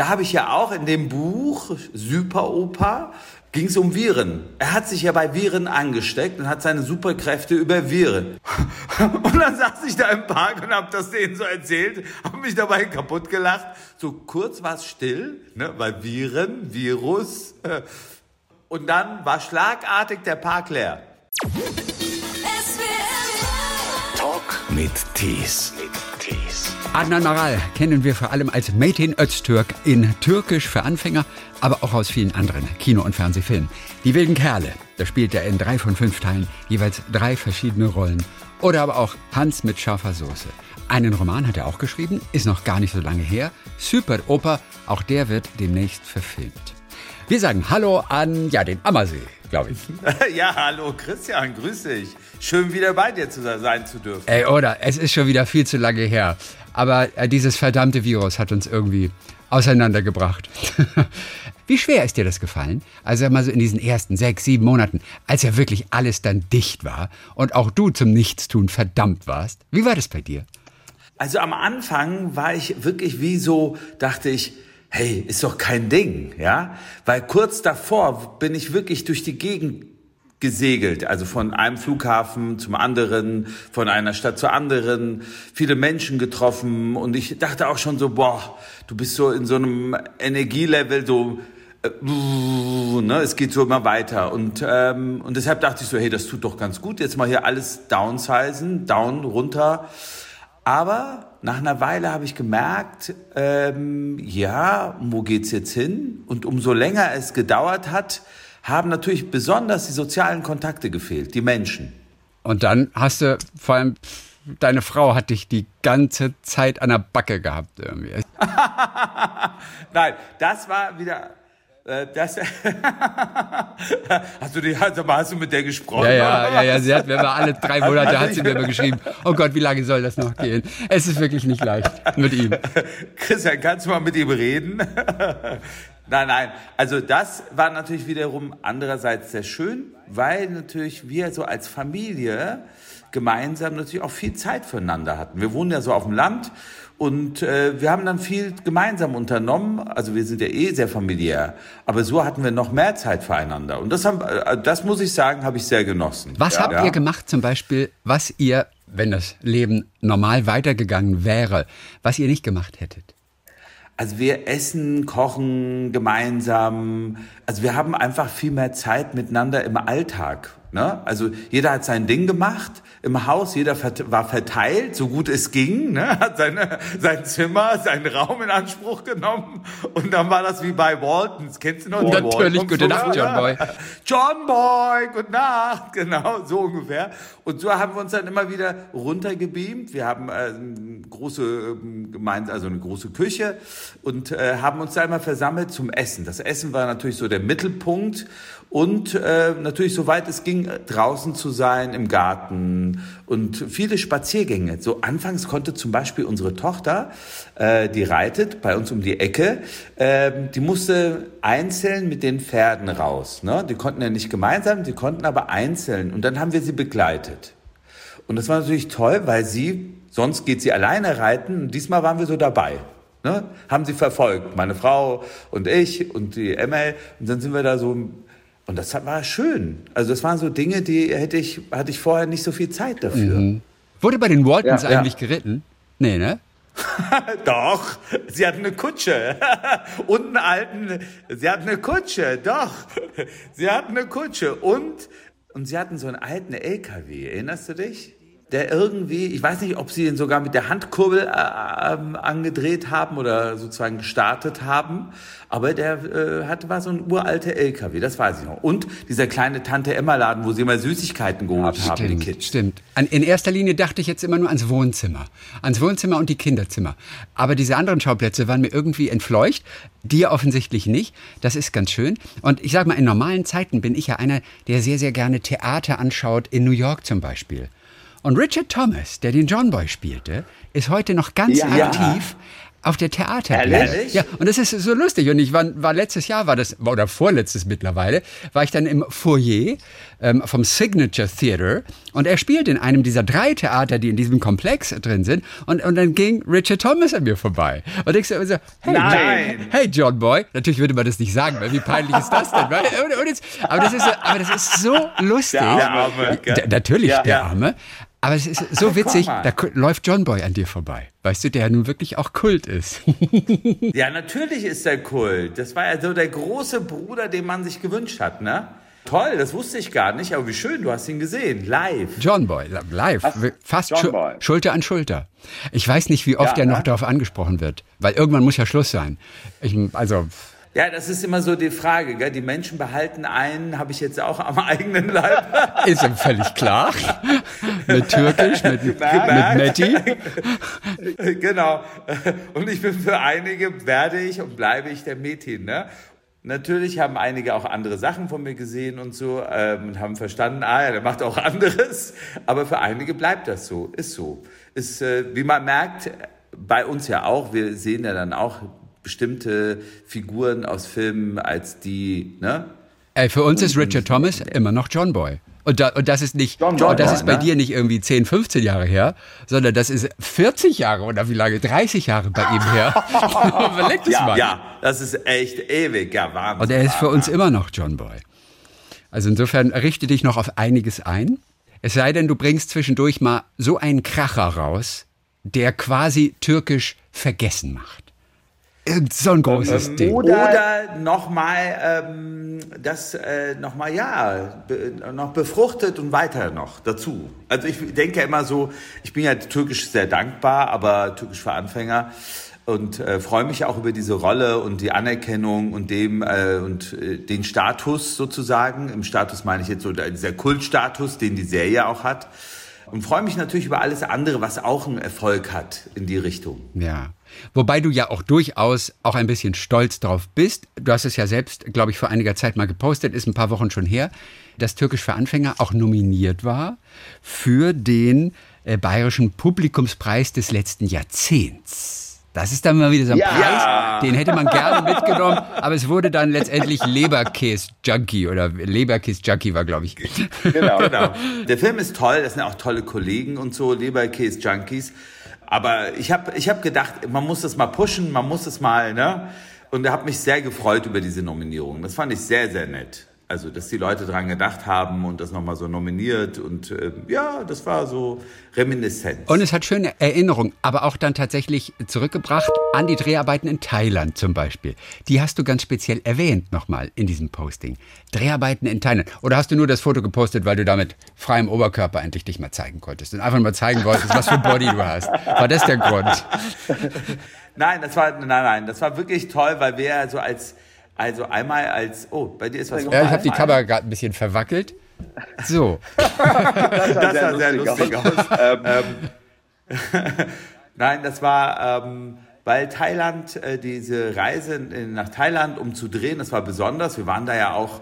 da habe ich ja auch in dem Buch Superoper ging es um Viren. Er hat sich ja bei Viren angesteckt und hat seine Superkräfte über Viren. Und dann saß ich da im Park und habe das denen so erzählt, habe mich dabei kaputt gelacht. So kurz war es still, ne, weil Viren, Virus. Äh, und dann war schlagartig der Park leer. Talk mit Tees. Adnan Maral kennen wir vor allem als Metin Öztürk in Türkisch für Anfänger, aber auch aus vielen anderen Kino- und Fernsehfilmen. Die wilden Kerle, da spielt er in drei von fünf Teilen jeweils drei verschiedene Rollen. Oder aber auch Hans mit scharfer Soße. Einen Roman hat er auch geschrieben, ist noch gar nicht so lange her. Super Oper, auch der wird demnächst verfilmt. Wir sagen Hallo an ja, den Ammersee, glaube ich. Ja, hallo Christian, grüß dich. Schön wieder bei dir zu sein zu dürfen. Ey, oder? Es ist schon wieder viel zu lange her. Aber äh, dieses verdammte Virus hat uns irgendwie auseinandergebracht. Wie schwer ist dir das gefallen? Also mal so in diesen ersten sechs, sieben Monaten, als ja wirklich alles dann dicht war und auch du zum Nichtstun verdammt warst. Wie war das bei dir? Also am Anfang war ich wirklich wie so, dachte ich, hey, ist doch kein Ding, ja? Weil kurz davor bin ich wirklich durch die Gegend gesegelt, also von einem Flughafen zum anderen, von einer Stadt zur anderen, viele Menschen getroffen. Und ich dachte auch schon so, boah, du bist so in so einem Energielevel, so, äh, ne, es geht so immer weiter. Und ähm, und deshalb dachte ich so, hey, das tut doch ganz gut, jetzt mal hier alles downsizen, down, runter, aber nach einer Weile habe ich gemerkt, ähm, ja, wo geht's jetzt hin? Und umso länger es gedauert hat, haben natürlich besonders die sozialen Kontakte gefehlt, die Menschen. Und dann hast du vor allem deine Frau hat dich die ganze Zeit an der Backe gehabt irgendwie. Nein, das war wieder das hast du die also hast du mit der gesprochen? Ja, ja, ja, ja, sie hat mir mal alle drei Monate hat sie mir immer geschrieben. Oh Gott, wie lange soll das noch gehen? Es ist wirklich nicht leicht mit ihm. Christian, kannst du mal mit ihm reden? Nein, nein. Also das war natürlich wiederum andererseits sehr schön, weil natürlich wir so als Familie gemeinsam natürlich auch viel Zeit füreinander hatten. Wir wohnen ja so auf dem Land und äh, wir haben dann viel gemeinsam unternommen. Also wir sind ja eh sehr familiär, aber so hatten wir noch mehr Zeit füreinander. Und das, haben, äh, das muss ich sagen, habe ich sehr genossen. Was ja. habt ihr gemacht zum Beispiel, was ihr, wenn das Leben normal weitergegangen wäre, was ihr nicht gemacht hättet? Also wir essen, kochen gemeinsam. Also wir haben einfach viel mehr Zeit miteinander im Alltag. Ne? Also jeder hat sein Ding gemacht im Haus, jeder war verteilt, so gut es ging, ne? hat seine, sein Zimmer, seinen Raum in Anspruch genommen und dann war das wie bei Waltons. Kennst du noch die Natürlich, gute Nacht, John Boy. John Boy, gute Nacht, genau, so ungefähr. Und so haben wir uns dann immer wieder runtergebeamt. Wir haben äh, eine große ähm, Gemeinde, also eine große Küche und äh, haben uns da immer versammelt zum Essen. Das Essen war natürlich so der Mittelpunkt und äh, natürlich, soweit es ging, draußen zu sein, im Garten und viele Spaziergänge. So anfangs konnte zum Beispiel unsere Tochter, äh, die reitet bei uns um die Ecke, äh, die musste einzeln mit den Pferden raus. Ne? Die konnten ja nicht gemeinsam, die konnten aber einzeln. Und dann haben wir sie begleitet. Und das war natürlich toll, weil sie, sonst geht sie alleine reiten und diesmal waren wir so dabei. Ne? Haben sie verfolgt, meine Frau und ich und die Emma. Und dann sind wir da so und das war schön. Also das waren so Dinge, die hätte ich, hatte ich vorher nicht so viel Zeit dafür. Mhm. Wurde bei den Waltons ja, eigentlich ja. geritten? Nee, ne? doch, sie hatten eine Kutsche. Und einen alten, sie hatten eine Kutsche, doch. Sie hatten eine Kutsche und, und sie hatten so einen alten LKW, erinnerst du dich? Der irgendwie, ich weiß nicht, ob sie ihn sogar mit der Handkurbel äh, ähm, angedreht haben oder sozusagen gestartet haben, aber der äh, hatte war so ein uralter LKW, das weiß ich noch. Und dieser kleine Tante Emma Laden, wo sie immer Süßigkeiten geholt ja, haben, die Kids. Stimmt. An, in erster Linie dachte ich jetzt immer nur ans Wohnzimmer, ans Wohnzimmer und die Kinderzimmer. Aber diese anderen Schauplätze waren mir irgendwie entfleucht. Dir offensichtlich nicht. Das ist ganz schön. Und ich sag mal, in normalen Zeiten bin ich ja einer, der sehr, sehr gerne Theater anschaut, in New York zum Beispiel. Und Richard Thomas, der den John Boy spielte, ist heute noch ganz ja. aktiv auf der Theater. Ehrlich? Ja, und das ist so lustig. Und ich war, war letztes Jahr, war das, oder vorletztes mittlerweile, war ich dann im Foyer ähm, vom Signature Theater und er spielt in einem dieser drei Theater, die in diesem Komplex drin sind. Und, und dann ging Richard Thomas an mir vorbei. Und ich so, so hey, Nein. John, hey John Boy. Natürlich würde man das nicht sagen, weil wie peinlich ist das denn? Und, und jetzt, aber, das ist, so- aber das ist so lustig. Der Arme, gell? D- Natürlich, Ja. der. Arme. Aber es ist so witzig, da läuft John Boy an dir vorbei. Weißt du, der nun wirklich auch Kult ist. Ja, natürlich ist der Kult. Das war ja so der große Bruder, den man sich gewünscht hat, ne? Toll, das wusste ich gar nicht, aber wie schön, du hast ihn gesehen, live. John Boy, live, fast John Schu Boy. Schulter an Schulter. Ich weiß nicht, wie oft Ja, er noch ne? darauf angesprochen wird, weil irgendwann muss ja Schluss sein. Ich, also, Ja, das ist immer so die Frage, gell? Die Menschen behalten einen, habe ich jetzt auch am eigenen Leib ist ihm völlig klar. mit Türkisch, mit, mit Gemerkt. Matti. genau. Und ich bin für einige, werde ich und bleibe ich der Metin. Ne? Natürlich haben einige auch andere Sachen von mir gesehen und so ähm, und haben verstanden, ah ja, der macht auch anderes. Aber für einige bleibt das so, ist so. Ist, äh, wie man merkt, bei uns ja auch, wir sehen ja dann auch bestimmte Figuren aus Filmen als die, ne? Ey, für uns ist Richard Thomas immer noch John Boy. Und, da, und das ist nicht, John und das ist bei ne? dir nicht irgendwie 10, 15 Jahre her, sondern das ist 40 Jahre oder wie lange? 30 Jahre bei ihm her. Überleg das mal. Ja, das ist echt ewig, ja, Wahnsinn. Und er ist für uns immer noch John Boy. Also insofern richte dich noch auf einiges ein. Es sei denn, du bringst zwischendurch mal so einen Kracher raus, der quasi türkisch vergessen macht. Irgend so ein großes Ding. Oder- Oder nochmal, ähm, das äh, nochmal, ja, be, noch befruchtet und weiter noch dazu. Also ich denke ja immer so, ich bin ja türkisch sehr dankbar, aber türkisch für Anfänger und äh, freue mich auch über diese Rolle und die Anerkennung und dem äh, und äh, den Status sozusagen. Im Status meine ich jetzt so der- dieser Kultstatus, den die Serie auch hat. Und freue mich natürlich über alles andere, was auch einen Erfolg hat in die Richtung. Ja. Wobei du ja auch durchaus auch ein bisschen stolz drauf bist. Du hast es ja selbst, glaube ich, vor einiger Zeit mal gepostet, ist ein paar Wochen schon her, dass Türkisch für Anfänger auch nominiert war für den äh, Bayerischen Publikumspreis des letzten Jahrzehnts. Das ist dann mal wieder so ein Ja. Preis, den hätte man gerne mitgenommen, aber es wurde dann letztendlich Leberkäse-Junkie oder Leberkäse-Junkie war, glaube ich. Genau. Genau. Der Film ist toll, das sind auch tolle Kollegen und so, Leberkäse-Junkies. Aber ich habe ich hab gedacht, man muss das mal pushen, man muss es mal, ne? Und er hat mich sehr gefreut über diese Nominierung. Das fand ich sehr, sehr nett. Also, dass die Leute dran gedacht haben und das nochmal so nominiert. Und äh, ja, das war so Reminiszenz. Und es hat schöne Erinnerungen, aber auch dann tatsächlich zurückgebracht an die Dreharbeiten in Thailand zum Beispiel. Die hast du ganz speziell erwähnt nochmal in diesem Posting. Dreharbeiten in Thailand. Oder hast du nur das Foto gepostet, weil du damit freiem Oberkörper endlich dich mal zeigen konntest und einfach mal zeigen wolltest, was für Body du hast? War das der Grund? Nein, das war, nein, nein, das war wirklich toll, weil wir so als, also einmal als, oh, bei dir ist was Ja, ich habe die. Kamera gerade ein bisschen verwackelt. So. Das sah Das sah sehr lustig aus. Ähm, Nein, das war, ähm, weil Thailand, äh, diese Reise in, nach Thailand, um zu drehen, das war besonders. Wir waren da ja auch,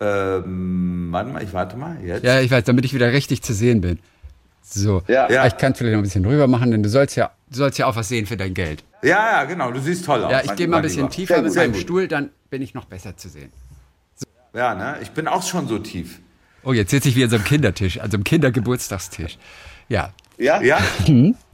ähm, warte mal, ich warte mal, jetzt. Ja, ich weiß, damit ich wieder richtig zu sehen bin. So. Ja. Ja. Ich kann es vielleicht noch ein bisschen rüber machen, denn du sollst ja, du sollst ja auch was sehen für dein Geld. Ja, ja, genau, du siehst toll aus. Ja, ich gehe mal ein bisschen Lieber. tiefer Sehr mit meinem gut. Stuhl, dann bin ich noch besser zu sehen. Ja, ne, ich bin auch schon so tief. Oh, jetzt sitze ich wie an so einem Kindertisch, an so einem Kindergeburtstagstisch. Ja, ja? Ja?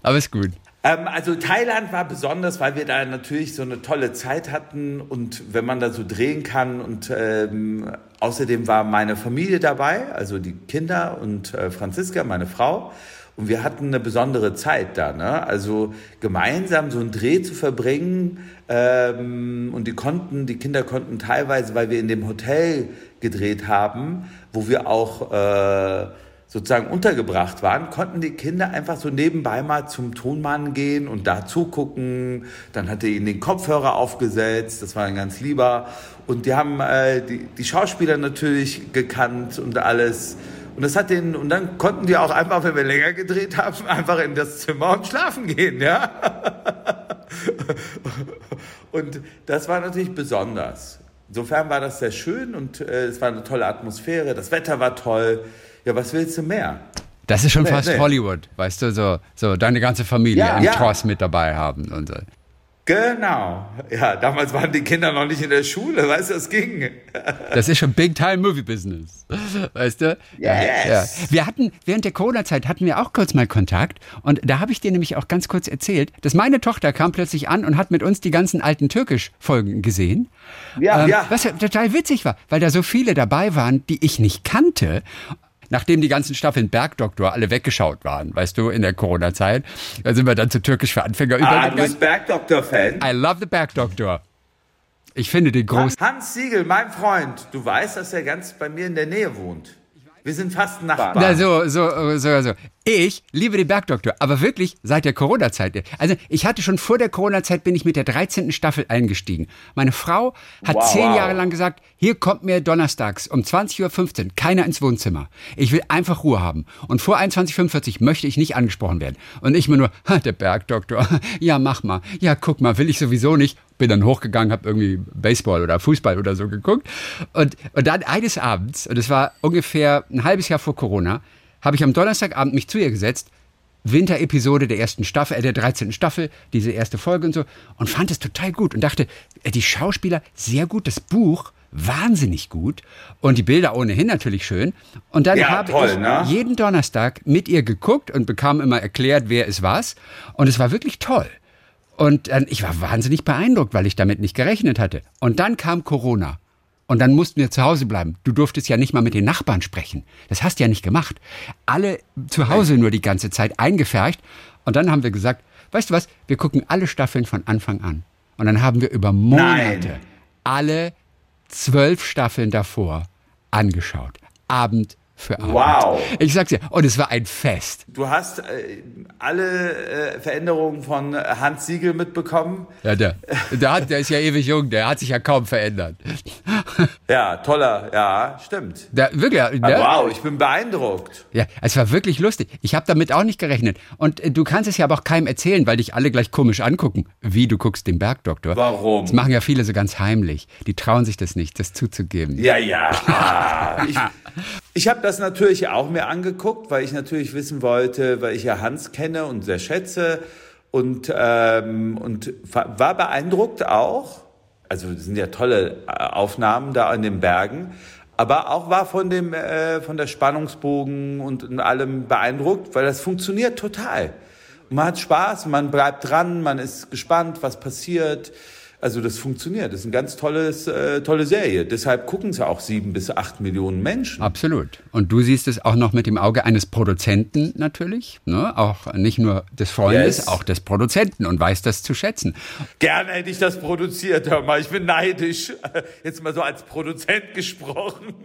aber ist gut. Ähm, also Thailand war besonders, weil wir da natürlich so eine tolle Zeit hatten und wenn man da so drehen kann und ähm, außerdem war meine Familie dabei, also die Kinder und äh, Franziska, meine Frau. Und wir hatten eine besondere Zeit da, ne? Also gemeinsam so einen Dreh zu verbringen ähm, und die konnten, die Kinder konnten teilweise, weil wir in dem Hotel gedreht haben, wo wir auch äh, sozusagen untergebracht waren, konnten die Kinder einfach so nebenbei mal zum Tonmann gehen und da zugucken. Dann hat er ihnen den Kopfhörer aufgesetzt, das war ein ganz lieber. Und die haben äh, die, die Schauspieler natürlich gekannt und alles. Und das hat den, und dann konnten die auch einfach, wenn wir länger gedreht haben, einfach in das Zimmer und schlafen gehen, ja. Und das war natürlich besonders. Insofern war das sehr schön und äh, es war eine tolle Atmosphäre, das Wetter war toll. Ja, was willst du mehr? Das ist schon Nee, fast nee. Hollywood, weißt du, so, so deine ganze Familie Ja, einen ja. Tross mit dabei haben und so. Genau. Ja, damals waren die Kinder noch nicht in der Schule, weißt du, das ging. Das ist schon Big Time Movie Business. Weißt du? Yes. Wir hatten, während der Corona-Zeit hatten wir auch kurz mal Kontakt und da habe ich dir nämlich auch ganz kurz erzählt, dass meine Tochter kam plötzlich an und hat mit uns die ganzen alten Türkisch-Folgen gesehen. Ja, Ähm, ja. Was ja total witzig war, weil da so viele dabei waren, die ich nicht kannte. Nachdem die ganzen Staffeln Bergdoktor alle weggeschaut waren, weißt du, in der Corona-Zeit, da sind wir dann zu Türkisch für Anfänger Ah, übergegangen. du bist Bergdoktor-Fan. I love the Bergdoktor. Ich finde den groß. Hans Siegel, mein Freund, du weißt, dass er ganz bei mir in der Nähe wohnt. Wir sind fast Nachbarn. Na, so, so, so, so. Ich liebe den Bergdoktor, aber wirklich seit der Corona-Zeit. Also ich hatte schon vor der Corona-Zeit bin ich mit der 13. Staffel eingestiegen. Meine Frau hat Wow, zehn wow. Jahre lang gesagt, hier kommt mir donnerstags um 20.15 Uhr keiner ins Wohnzimmer. Ich will einfach Ruhe haben. Und vor 21.45 Uhr möchte ich nicht angesprochen werden. Und ich mir nur, der Bergdoktor, ja mach mal, ja guck mal, will ich sowieso nicht. Bin dann hochgegangen, habe irgendwie Baseball oder Fußball oder so geguckt. Und, und dann eines Abends, und es war ungefähr ein halbes Jahr vor Corona, habe ich am Donnerstagabend mich zu ihr gesetzt, Winterepisode der ersten Staffel, äh, der 13. Staffel, diese erste Folge und so, und fand es total gut und dachte, äh, die Schauspieler sehr gut, das Buch wahnsinnig gut und die Bilder ohnehin natürlich schön. Und dann Ja, habe toll, ich ne? jeden Donnerstag mit ihr geguckt und bekam immer erklärt, wer es was. Und es war wirklich toll. Und äh, ich war wahnsinnig beeindruckt, weil ich damit nicht gerechnet hatte. Und dann kam Corona. Und dann mussten wir zu Hause bleiben. Du durftest ja nicht mal mit den Nachbarn sprechen. Das hast du ja nicht gemacht. Alle zu Hause nur die ganze Zeit eingefercht. Und dann haben wir gesagt, weißt du was, wir gucken alle Staffeln von Anfang an. Und dann haben wir über Monate Nein. alle zwölf Staffeln davor angeschaut. Abend für Abend. Wow. Ich sag's dir, und es war ein Fest. Du hast äh, alle äh, Veränderungen von Hans Siegel mitbekommen. Ja, der, der, hat, der ist ja ewig jung, der hat sich ja kaum verändert. Ja, toller, ja, stimmt. Der, wirklich, der, Wow, ich bin beeindruckt. Ja, es war wirklich lustig. Ich habe damit auch nicht gerechnet. Und äh, du kannst es ja aber auch keinem erzählen, weil dich alle gleich komisch angucken. Wie, du guckst den Bergdoktor. Warum? Das machen ja viele so ganz heimlich. Die trauen sich das nicht, das zuzugeben. Ja, ja. Ah, ich ich habe das natürlich auch mir angeguckt, weil ich natürlich wissen wollte, weil ich ja Hans kenne und sehr schätze und, ähm, und war beeindruckt auch. Also sind ja tolle äh, Aufnahmen da an den Bergen. Aber auch war von dem äh, von der Spannungsbogen und, und allem beeindruckt, weil das funktioniert total. Man hat Spaß, man bleibt dran, man ist gespannt, was passiert. Also das funktioniert. Das ist eine ganz tolles, äh, tolle Serie. Deshalb gucken es auch sieben bis acht Millionen Menschen. Absolut. Und du siehst es auch noch mit dem Auge eines Produzenten natürlich. Ne? Auch nicht nur des Freundes, Yes. auch des Produzenten und weißt das zu schätzen. Gerne hätte ich das produziert, hör mal. Ich bin neidisch. Jetzt mal so als Produzent gesprochen.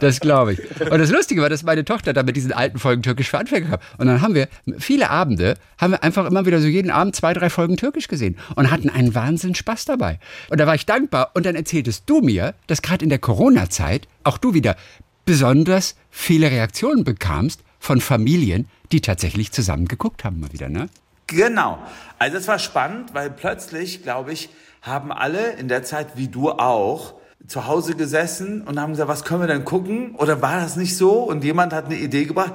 Das glaube ich. Und das Lustige war, dass meine Tochter da mit diesen alten Folgen Türkisch für Anfänger kam. Und dann haben wir viele Abende, haben wir einfach immer wieder so jeden Abend zwei, drei Folgen Türkisch gesehen und hatten einen Wahnsinn Spaß dabei. Und da war ich dankbar. Und dann erzähltest du mir, dass gerade in der Corona-Zeit auch du wieder besonders viele Reaktionen bekamst von Familien, die tatsächlich zusammen geguckt haben mal wieder, ne? Genau. Also es war spannend, weil plötzlich, glaube ich, haben alle in der Zeit, wie du auch, zu Hause gesessen und haben gesagt, was können wir denn gucken? Oder war das nicht so? Und jemand hat eine Idee gebracht.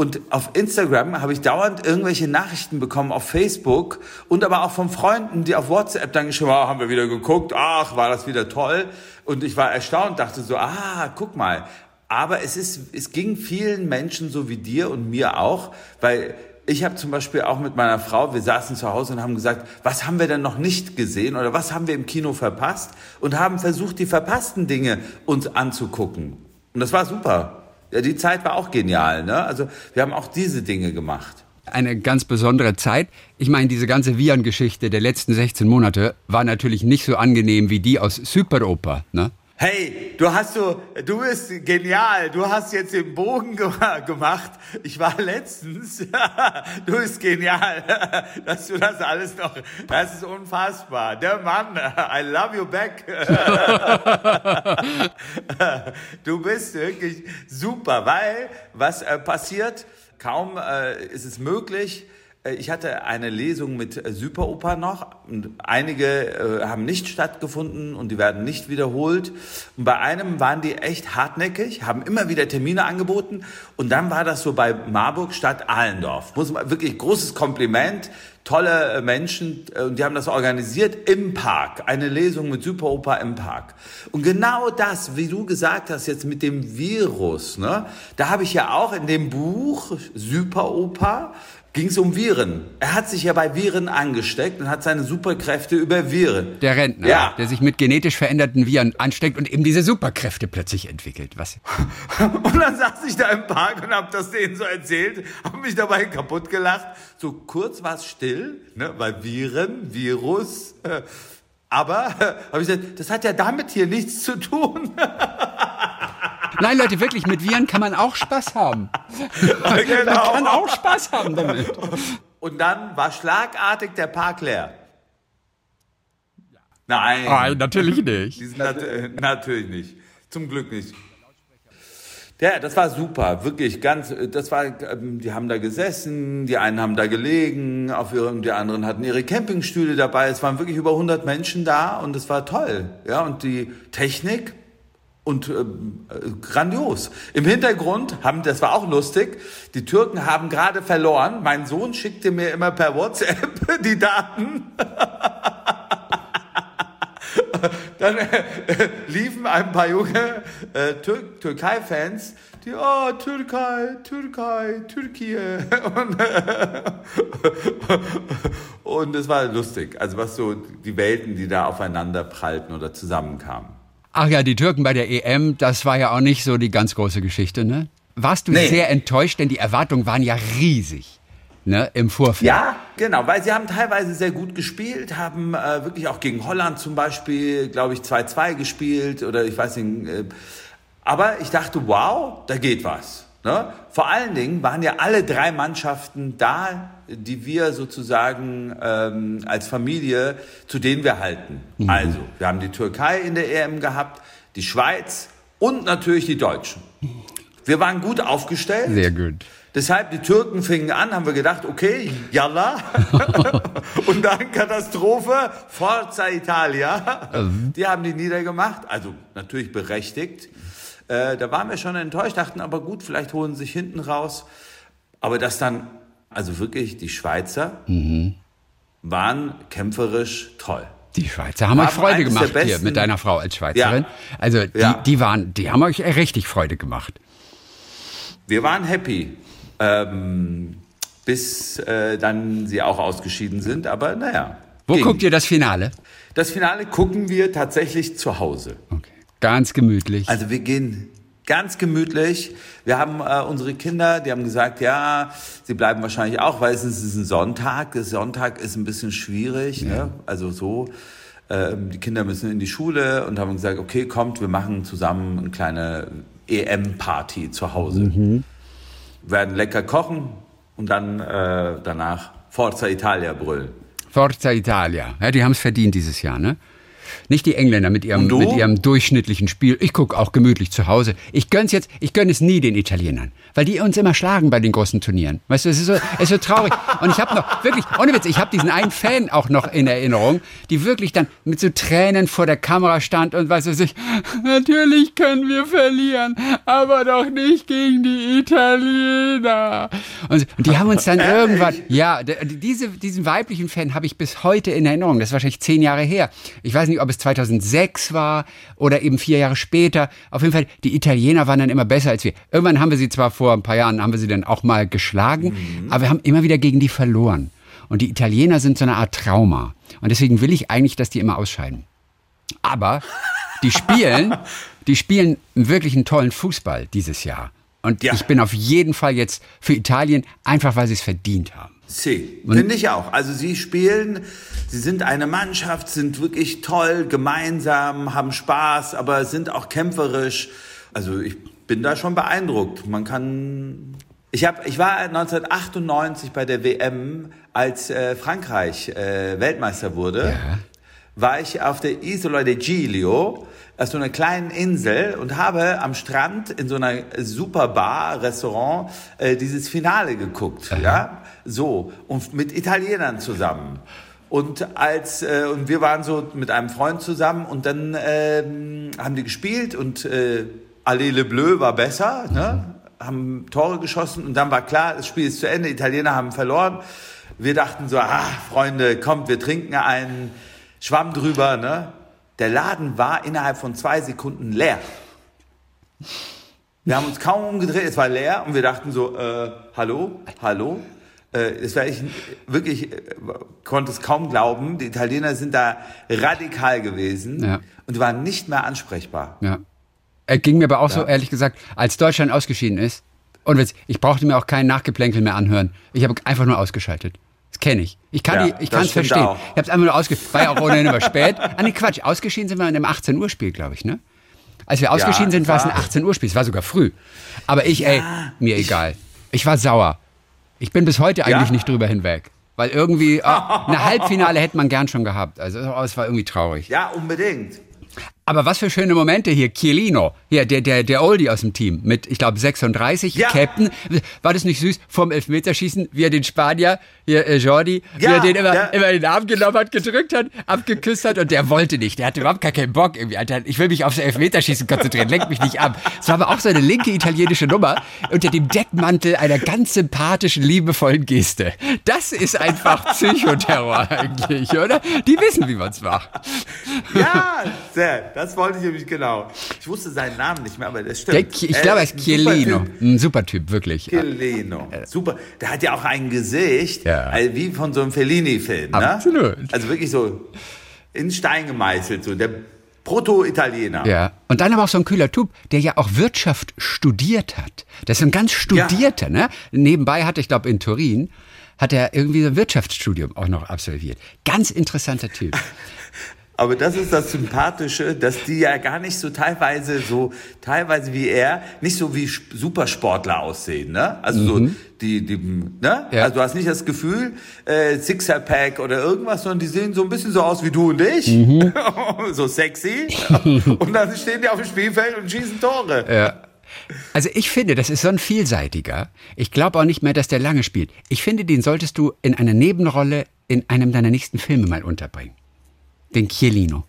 Und auf Instagram habe ich dauernd irgendwelche Nachrichten bekommen, auf Facebook und aber auch von Freunden, die auf WhatsApp dann geschrieben haben, ah, haben wir wieder geguckt, ach, war das wieder toll. Und ich war erstaunt, dachte so, ah, guck mal. Aber es ist, es ging vielen Menschen so wie dir und mir auch, weil ich habe zum Beispiel auch mit meiner Frau, wir saßen zu Hause und haben gesagt, was haben wir denn noch nicht gesehen oder was haben wir im Kino verpasst und haben versucht, die verpassten Dinge uns anzugucken. Und das war super. Ja, die Zeit war auch genial, ne? Also wir haben auch diese Dinge gemacht. eine ganz besondere Zeit. Ich meine, diese ganze Viren-Geschichte der letzten 16 Monate war natürlich nicht so angenehm wie die aus Superoper. Ne? Hey, du hast so, du bist genial. Du hast jetzt den Bogen ge gemacht. Ich war letztens. du bist genial, dass du das alles noch. Das ist unfassbar. Der Mann, I love you back. du bist wirklich super, weil was äh, passiert? Kaum äh, ist es möglich. Äh, ich hatte eine Lesung mit äh, Superoper noch. Einige äh, haben nicht stattgefunden und die werden nicht wiederholt. Und bei einem waren die echt hartnäckig, haben immer wieder Termine angeboten. Und dann war das so bei Marburg Stadt Ahlendorf. Muss man wirklich großes Kompliment tolle äh, Menschen und die haben das organisiert im Park, eine Lesung mit Superoper im Park. Und genau das, wie du gesagt hast jetzt mit dem Virus, ne, da habe ich ja auch in dem Buch Superoper ging es um Viren. Er hat sich ja bei Viren angesteckt und hat seine Superkräfte über Viren. Der Rentner, ja. der sich mit genetisch veränderten Viren ansteckt und eben diese Superkräfte plötzlich entwickelt. Was? und dann saß ich da im Park und habe das denen so erzählt, habe mich dabei kaputt gelacht. So kurz war es still, ne, weil Viren, Virus. Äh, aber äh, habe ich gesagt, das hat ja damit hier nichts zu tun. Nein, Leute, wirklich, mit Viren kann man auch Spaß haben. genau. Man kann auch Spaß haben damit. Und dann war schlagartig der Park leer. Nein. Nein, natürlich nicht. Nat natürlich nicht. Zum Glück nicht. Ja, das war super, wirklich ganz, das war, ähm, die haben da gesessen, die einen haben da gelegen, auf ihrem, die anderen hatten ihre Campingstühle dabei, es waren wirklich über 100 Menschen da und es war toll, ja, und die Technik, und äh, grandios. Im Hintergrund haben, das war auch lustig, die Türken haben gerade verloren. Mein Sohn schickte mir immer per WhatsApp die Daten. Dann äh, liefen ein paar junge äh, Tür Türkei-Fans, die, oh, Türkei, Türkei, Türkei. Und, und es war lustig, also was so die Welten, die da aufeinander prallten oder zusammenkamen. Ach ja, die Türken bei der EM, das war ja auch nicht so die ganz große Geschichte, ne? Warst du nee. sehr enttäuscht, denn die Erwartungen waren ja riesig. Ne, im Vorfeld. Ja, genau, weil sie haben teilweise sehr gut gespielt, haben äh, wirklich auch gegen Holland zum Beispiel, glaube ich, 2-2 gespielt oder ich weiß nicht. Äh, aber ich dachte, wow, da geht was. Ne? Vor allen Dingen waren ja alle drei Mannschaften da, die wir sozusagen ähm, als Familie, zu denen wir halten. Mhm. Also, wir haben die Türkei in der EM gehabt, die Schweiz und natürlich die Deutschen. Wir waren gut aufgestellt. Sehr gut. Deshalb, die Türken fingen an, haben wir gedacht, okay, yalla. und dann Katastrophe, Forza Italia. Mhm. Die haben die niedergemacht, also natürlich berechtigt. Äh, da waren wir schon enttäuscht, dachten aber gut, vielleicht holen sie sich hinten raus. Aber dass dann, also wirklich, die Schweizer mhm. waren kämpferisch toll. Die Schweizer haben, haben euch Freude gemacht hier mit deiner Frau als Schweizerin. Ja. Also die, ja. die, waren, die haben euch richtig Freude gemacht. Wir waren happy, ähm, bis äh, dann sie auch ausgeschieden sind. Aber naja. Wo ging. guckt ihr das Finale? Das Finale gucken wir tatsächlich zu Hause. Okay. Ganz gemütlich. Also wir gehen ganz gemütlich. Wir haben äh, unsere Kinder, die haben gesagt, ja, sie bleiben wahrscheinlich auch, weil es ist ein Sonntag. Der Sonntag ist ein bisschen schwierig. Ja. Ne? Also so, ähm, die Kinder müssen in die Schule und haben gesagt, okay, kommt, wir machen zusammen eine kleine EM-Party zu Hause. Mhm. Werden lecker kochen und dann äh, danach Forza Italia brüllen. Forza Italia. Ja, die haben es verdient dieses Jahr, ne? Nicht die Engländer mit ihrem, mit ihrem durchschnittlichen Spiel. Ich gucke auch gemütlich zu Hause. Ich gönn's jetzt, ich gönn es nie den Italienern, weil die uns immer schlagen bei den großen Turnieren. Weißt du, es ist so, es ist so traurig. Und ich habe noch wirklich, ohne Witz, ich habe diesen einen Fan auch noch in Erinnerung, die wirklich dann mit so Tränen vor der Kamera stand und weiß ich, natürlich können wir verlieren, aber doch nicht gegen die Italiener. Und, und die haben uns dann irgendwann, ja, diese, diesen weiblichen Fan habe ich bis heute in Erinnerung. Das ist wahrscheinlich zehn Jahre her. Ich weiß nicht, ob es 2006 war oder eben vier Jahre später. Auf jeden Fall, die Italiener waren dann immer besser als wir. Irgendwann haben wir sie zwar vor ein paar Jahren, haben wir sie dann auch mal geschlagen, mhm. aber wir haben immer wieder gegen die verloren. Und die Italiener sind so eine Art Trauma. Und deswegen will ich eigentlich, dass die immer ausscheiden. Aber die spielen, die spielen wirklich einen tollen Fußball dieses Jahr. Und ja. ich bin auf jeden Fall jetzt für Italien, einfach weil sie es verdient haben. Sie, finde ich auch. Also sie spielen, sie sind eine Mannschaft, sind wirklich toll, gemeinsam, haben Spaß, aber sind auch kämpferisch. Also ich bin da schon beeindruckt. Man kann. Ich hab, ich war 1998 bei der WM, als äh, Frankreich äh, Weltmeister wurde. Ja. war ich auf der Isola de Giglio, auf so einer kleinen Insel und habe am Strand in so einer super Bar, Restaurant, äh, dieses Finale geguckt, ja, so und mit Italienern zusammen. Und als äh, und wir waren so mit einem Freund zusammen und dann ähm, haben die gespielt und äh, Allez le Bleu war besser, ne? haben Tore geschossen und dann war klar, das Spiel ist zu Ende, Italiener haben verloren. Wir dachten so, ah, Freunde, kommt, wir trinken einen Schwamm drüber, ne? Der Laden war innerhalb von zwei Sekunden leer. Wir haben uns kaum umgedreht, es war leer und wir dachten so, äh, hallo, hallo. Äh, das war ich wirklich, äh, konnte es kaum glauben. Die Italiener sind da radikal gewesen Ja. und waren nicht mehr ansprechbar. Ja. Er ging mir aber auch so, ehrlich gesagt, als Deutschland ausgeschieden ist. Und ich brauchte mir auch kein Nachgeplänkel mehr anhören. Ich habe einfach nur ausgeschaltet. Das kenne ich. Ich kann Ja, die, ich kann es verstehen. auch. Ich habe es einfach nur ausgeschaltet. War ja auch ohnehin immer spät. Ah, nee, Quatsch. Ausgeschieden sind wir in einem 18 Uhr Spiel, glaube ich, ne? Als wir ausgeschieden sind, war es ein war- 18 Uhr Spiel. Es war sogar früh. Aber ich, ey, mir egal. Ich war sauer. Ich bin bis heute eigentlich Ja? nicht drüber hinweg. Weil irgendwie, ah, eine Halbfinale hätte man gern schon gehabt. Also, es war irgendwie traurig. Ja, unbedingt. Aber was für schöne Momente hier. Chiellino, hier, der, der, der Oldie aus dem Team mit, ich glaube, 36, Ja. Captain. War das nicht süß? Vorm Elfmeterschießen, wie er den Spanier, hier, äh, Jordi, wie Ja, er den immer, ja. immer in den Arm genommen hat, gedrückt hat, abgeküsst hat und der wollte nicht. Der hatte überhaupt gar keinen Bock irgendwie. Alter, ich will mich aufs Elfmeterschießen konzentrieren, lenk mich nicht ab. Es war aber auch so eine linke italienische Nummer unter dem Deckmantel einer ganz sympathischen, liebevollen Geste. Das ist einfach Psychoterror eigentlich, oder? Die wissen, wie man's macht. Ja, sehr. Das wollte ich nämlich genau. Ich wusste seinen Namen nicht mehr, aber das stimmt. Der, ich Äh, glaube, er ist Chiellino. Ein super Typ, wirklich. Chiellino. Super. Der hat ja auch ein Gesicht, Ja. wie von so einem Fellini-Film. Ne? Absolut. Also wirklich so in Stein gemeißelt, so der Proto-Italiener. Ja. Und dann aber auch so ein kühler Typ, der ja auch Wirtschaft studiert hat. Das ist ein ganz studierter, ne? Nebenbei hat er, ich glaube, in Turin, hat er irgendwie so ein Wirtschaftsstudium auch noch absolviert. Ganz interessanter Typ. Aber das ist das Sympathische, dass die ja gar nicht so teilweise so, teilweise wie er, nicht so wie Sp- Supersportler aussehen, ne? Also so die, die, ne? Ja. Also du hast nicht das Gefühl, äh, Sixer-Pack oder irgendwas, sondern die sehen so ein bisschen so aus wie du und ich. so sexy. und dann stehen die auf dem Spielfeld und schießen Tore. Ja. Also ich finde, das ist so ein vielseitiger. Ich glaube auch nicht mehr, dass der lange spielt. Ich finde, den solltest du in einer Nebenrolle in einem deiner nächsten Filme mal unterbringen. Den Chiellino.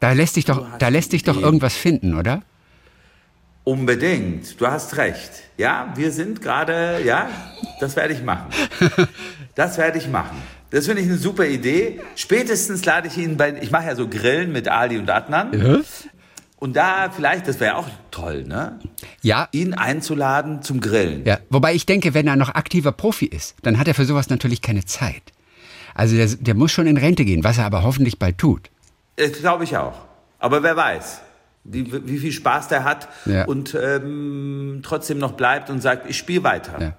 Da lässt sich doch, da lässt sich doch irgendwas finden, oder? Unbedingt. Du hast recht. Ja, wir sind gerade, ja, das werde ich machen. Das werde ich machen. Das finde ich eine super Idee. Spätestens lade ich ihn bei, ich mache ja so Grillen mit Ali und Adnan. Und da vielleicht, das wäre auch toll, ne? Ja, Ihn einzuladen zum Grillen. Ja, wobei ich denke, wenn er noch aktiver Profi ist, dann hat er für sowas natürlich keine Zeit. Also der, der muss schon in Rente gehen, was er aber hoffentlich bald tut. Das glaube ich auch. Aber wer weiß, wie, wie viel Spaß der hat Ja. und ähm, trotzdem noch bleibt und sagt, ich spiele weiter. Ja.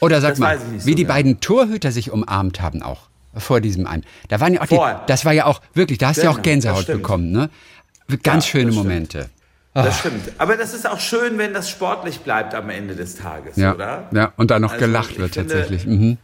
Oder sag Das mal, wie so die genau. beiden Torhüter sich umarmt haben auch vor diesem einen. Da waren ja auch die, das war ja auch wirklich, da hast du ja auch Genau, Gänsehaut bekommen, ne? Ganz Ja, schöne. Momente. Das stimmt. Aber das ist auch schön, wenn das sportlich bleibt am Ende des Tages, Ja, oder? ja, und dann noch Also, gelacht wird finde- tatsächlich. Mhm.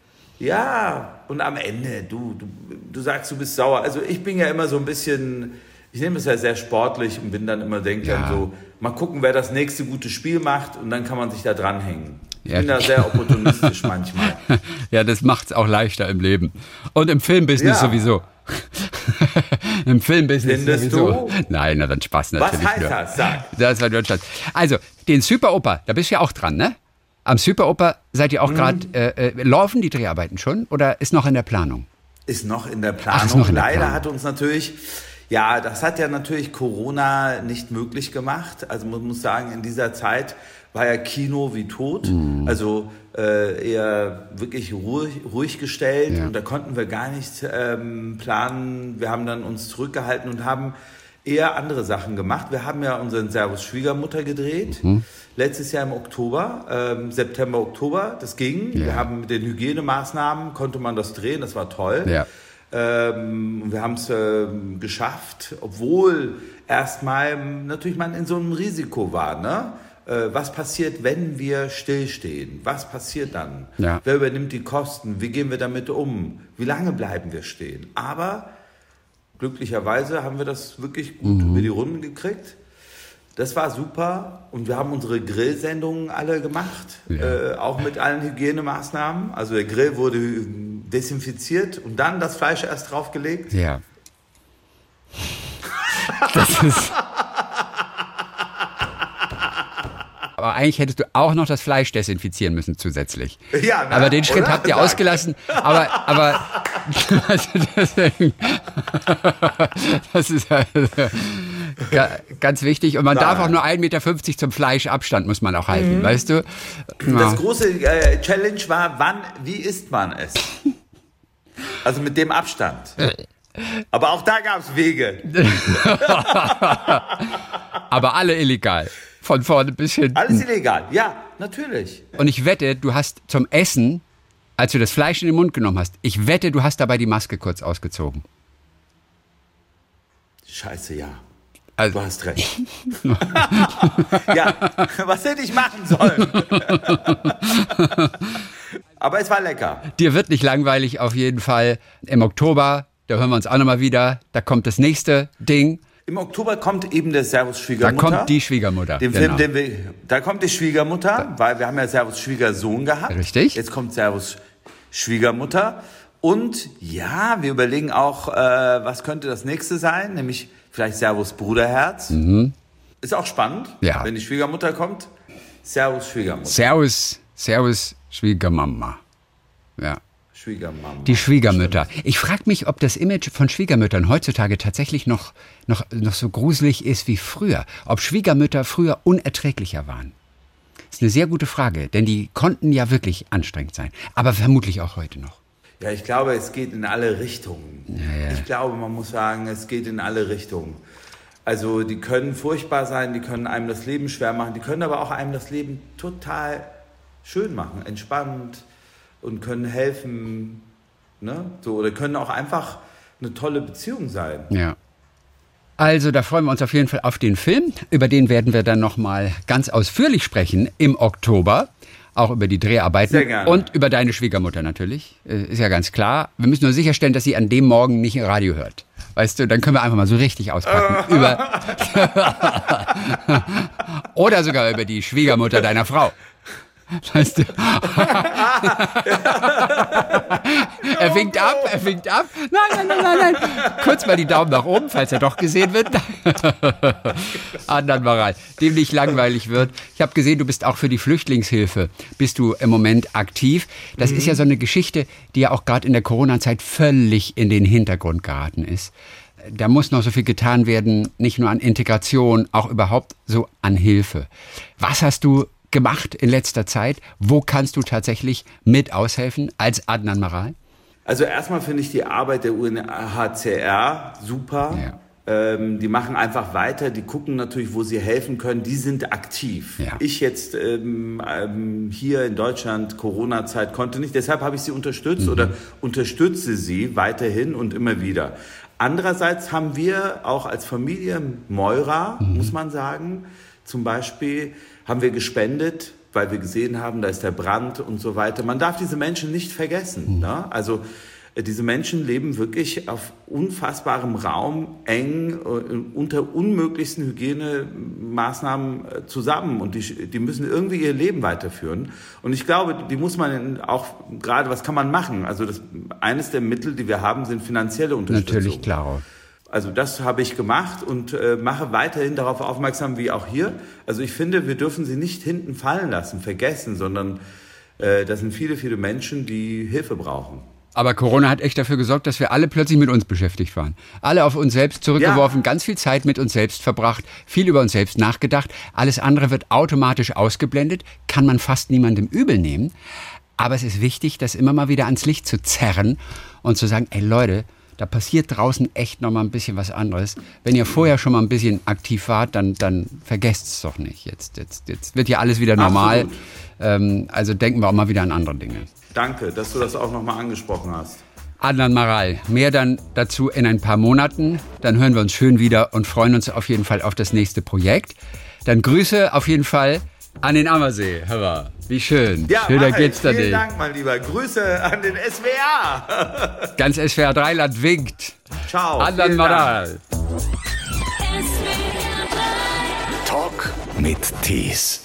Ja, und am Ende, du, du, du sagst, du bist sauer. Also ich bin ja immer so ein bisschen, ich nehme es ja sehr sportlich und bin dann immer, denke Ja. so, mal gucken, wer das nächste gute Spiel macht und dann kann man sich da dranhängen. Ich Ja. bin da sehr opportunistisch manchmal. Ja, das macht's auch leichter im Leben. Und im Filmbusiness Ja. sowieso. Im Filmbusiness Findest sowieso. du? Nein, na dann Spaß Was natürlich. heißt nur. das? Sag. Das war ein Spaß. Also, den Superoper, da bist du ja auch dran, ne? Am Superoper seid ihr auch Mhm. gerade, äh, äh, laufen die Dreharbeiten schon oder ist noch in der Planung? Ist noch in der Planung. Ach, ist noch in der Leider Planung. hat uns natürlich, ja, das hat ja natürlich Corona nicht möglich gemacht. Also man muss sagen, in dieser Zeit war ja Kino wie tot. Mhm. Also äh, eher wirklich ruhig, ruhig gestellt Ja. und da konnten wir gar nicht ähm, planen. Wir haben dann uns zurückgehalten und haben eher andere Sachen gemacht. Wir haben ja unseren Servus Schwiegermutter gedreht. Mhm. Letztes Jahr im Oktober, ähm, September, Oktober, das ging. Ja. Wir haben mit den Hygienemaßnahmen, konnte man das drehen, das war toll. Ja. Ähm, wir haben es ähm, geschafft, obwohl erstmal ähm, natürlich man in so einem Risiko war. Ne? Äh, was passiert, wenn wir stillstehen? Was passiert dann? Ja. Wer übernimmt die Kosten? Wie gehen wir damit um? Wie lange bleiben wir stehen? Aber glücklicherweise haben wir das wirklich gut über die Runden gekriegt. Das war super und wir haben unsere Grillsendungen alle gemacht, Ja. äh, auch mit allen Hygienemaßnahmen. Also der Grill wurde desinfiziert und dann das Fleisch erst draufgelegt. Ja. Das ist. Aber eigentlich hättest du auch noch das Fleisch desinfizieren müssen zusätzlich. Ja, na, aber den Schritt oder? habt ihr ausgelassen. Aber, aber deswegen, das ist also ga- ganz wichtig. Und man darf auch nur 1,50 Meter zum Fleischabstand muss man auch halten, weißt du? Ja. Das große äh, Challenge war, wann, wie isst man es? Also mit dem Abstand. Aber auch da gab es Wege. Aber alle illegal. Von vorne bis hinten. Alles illegal. Ja, natürlich. Und ich wette, du hast zum Essen, als du das Fleisch in den Mund genommen hast, ich wette, du hast dabei die Maske kurz ausgezogen. Scheiße, ja. Also- du hast recht. ja, was hätte ich machen sollen? Aber es war lecker. Dir wird nicht langweilig auf jeden Fall. Im Oktober, da hören wir uns auch nochmal wieder. Da kommt das nächste Ding. Im Oktober kommt eben der Servus Da Schwiegermutter. kommt die Schwiegermutter. Den genau. Film, den wir, da kommt die Schwiegermutter, weil wir haben ja Servus Schwiegersohn gehabt. Richtig. Jetzt kommt Servus Schwiegermutter. Und ja, wir überlegen auch, äh, was könnte das nächste sein, nämlich vielleicht Servus Bruderherz. Ist auch spannend, Mhm. Ja. wenn die Schwiegermutter kommt. Servus Schwiegermutter. Servus, Servus, Schwiegermama. Ja. Schwiegermama. Die Schwiegermütter. Ich frage mich, ob das Image von Schwiegermüttern heutzutage tatsächlich noch, noch, noch so gruselig ist wie früher. Ob Schwiegermütter früher unerträglicher waren. Das ist eine sehr gute Frage, denn die konnten ja wirklich anstrengend sein. Aber vermutlich auch heute noch. Ja, ich glaube, es geht in alle Richtungen. Ich glaube, man muss sagen, es geht in alle Richtungen. Also die können furchtbar sein, die können einem das Leben schwer machen, die können aber auch einem das Leben total schön machen, entspannt und können helfen, ne? So oder können auch einfach eine tolle Beziehung sein. Ja. Also, da freuen wir uns auf jeden Fall auf den Film. Über den werden wir dann nochmal ganz ausführlich sprechen im Oktober. Auch über die Dreharbeiten Sehr gerne. und über deine Schwiegermutter natürlich. Äh, Ist ja ganz klar. Wir müssen nur sicherstellen, dass sie an dem Morgen nicht im Radio hört. Weißt du, dann können wir einfach mal so richtig auspacken. über Oder sogar über die Schwiegermutter deiner Frau. Weißt du? er winkt ab, er winkt ab. Nein, nein, nein, nein, nein. Kurz mal die Daumen nach oben, falls er doch gesehen wird. Anderen Moral, dem nicht langweilig wird. Ich habe gesehen, du bist auch für die Flüchtlingshilfe, bist du im Moment aktiv. Das ist ja so eine Geschichte, die ja auch gerade in der Corona-Zeit völlig in den Hintergrund geraten ist. Da muss noch so viel getan werden, nicht nur an Integration, auch überhaupt so an Hilfe. Was hast du gemacht in letzter Zeit? Wo kannst du tatsächlich mit aushelfen als Adnan Maral? Also erstmal finde ich die Arbeit der UNHCR super. Ja. Ähm, die machen einfach weiter, die gucken natürlich, wo sie helfen können, die sind aktiv. Ja. Ich jetzt ähm, ähm, hier in Deutschland, Corona-Zeit, konnte nicht, deshalb habe ich sie unterstützt oder unterstütze sie weiterhin und immer wieder. Andererseits haben wir auch als Familie Meurer, muss man sagen, zum Beispiel haben wir gespendet, weil wir gesehen haben, da ist der Brand und so weiter. Man darf diese Menschen nicht vergessen. Ne? Also äh, diese Menschen leben wirklich auf unfassbarem Raum, eng, äh, unter unmöglichsten Hygienemaßnahmen äh, zusammen und die, die müssen irgendwie ihr Leben weiterführen. Und ich glaube, die muss man auch gerade, was kann man machen? Also das, eines der Mittel, die wir haben, sind finanzielle Unterstützung. Natürlich, klar. Also das habe ich gemacht und äh, mache weiterhin darauf aufmerksam, wie auch hier. Also ich finde, wir dürfen sie nicht hinten fallen lassen, vergessen, sondern äh, das sind viele, viele Menschen, die Hilfe brauchen. Aber Corona hat echt dafür gesorgt, dass wir alle plötzlich mit uns beschäftigt waren. Alle auf uns selbst zurückgeworfen, Ja. ganz viel Zeit mit uns selbst verbracht, viel über uns selbst nachgedacht. Alles andere wird automatisch ausgeblendet, kann man fast niemandem übel nehmen. Aber es ist wichtig, das immer mal wieder ans Licht zu zerren und zu sagen, ey Leute, da passiert draußen echt noch mal ein bisschen was anderes. Wenn ihr vorher schon mal ein bisschen aktiv wart, dann, dann vergesst es doch nicht. Jetzt, jetzt, jetzt wird ja alles wieder normal. Ähm, also denken wir auch mal wieder an andere Dinge. Danke, dass du das auch nochmal angesprochen hast. Adnan Maral, mehr dann dazu in ein paar Monaten. Dann hören wir uns schön wieder und freuen uns auf jeden Fall auf das nächste Projekt. Dann Grüße auf jeden Fall an den Ammersee. Hör Wie schön. Ja, Schöner mach geht's da Vielen nicht. Dank, mein Lieber. Grüße an den SWR. Ganz SWR Dreiland winkt. Ciao. Vielen Dank. Maral. Talk mit Tees.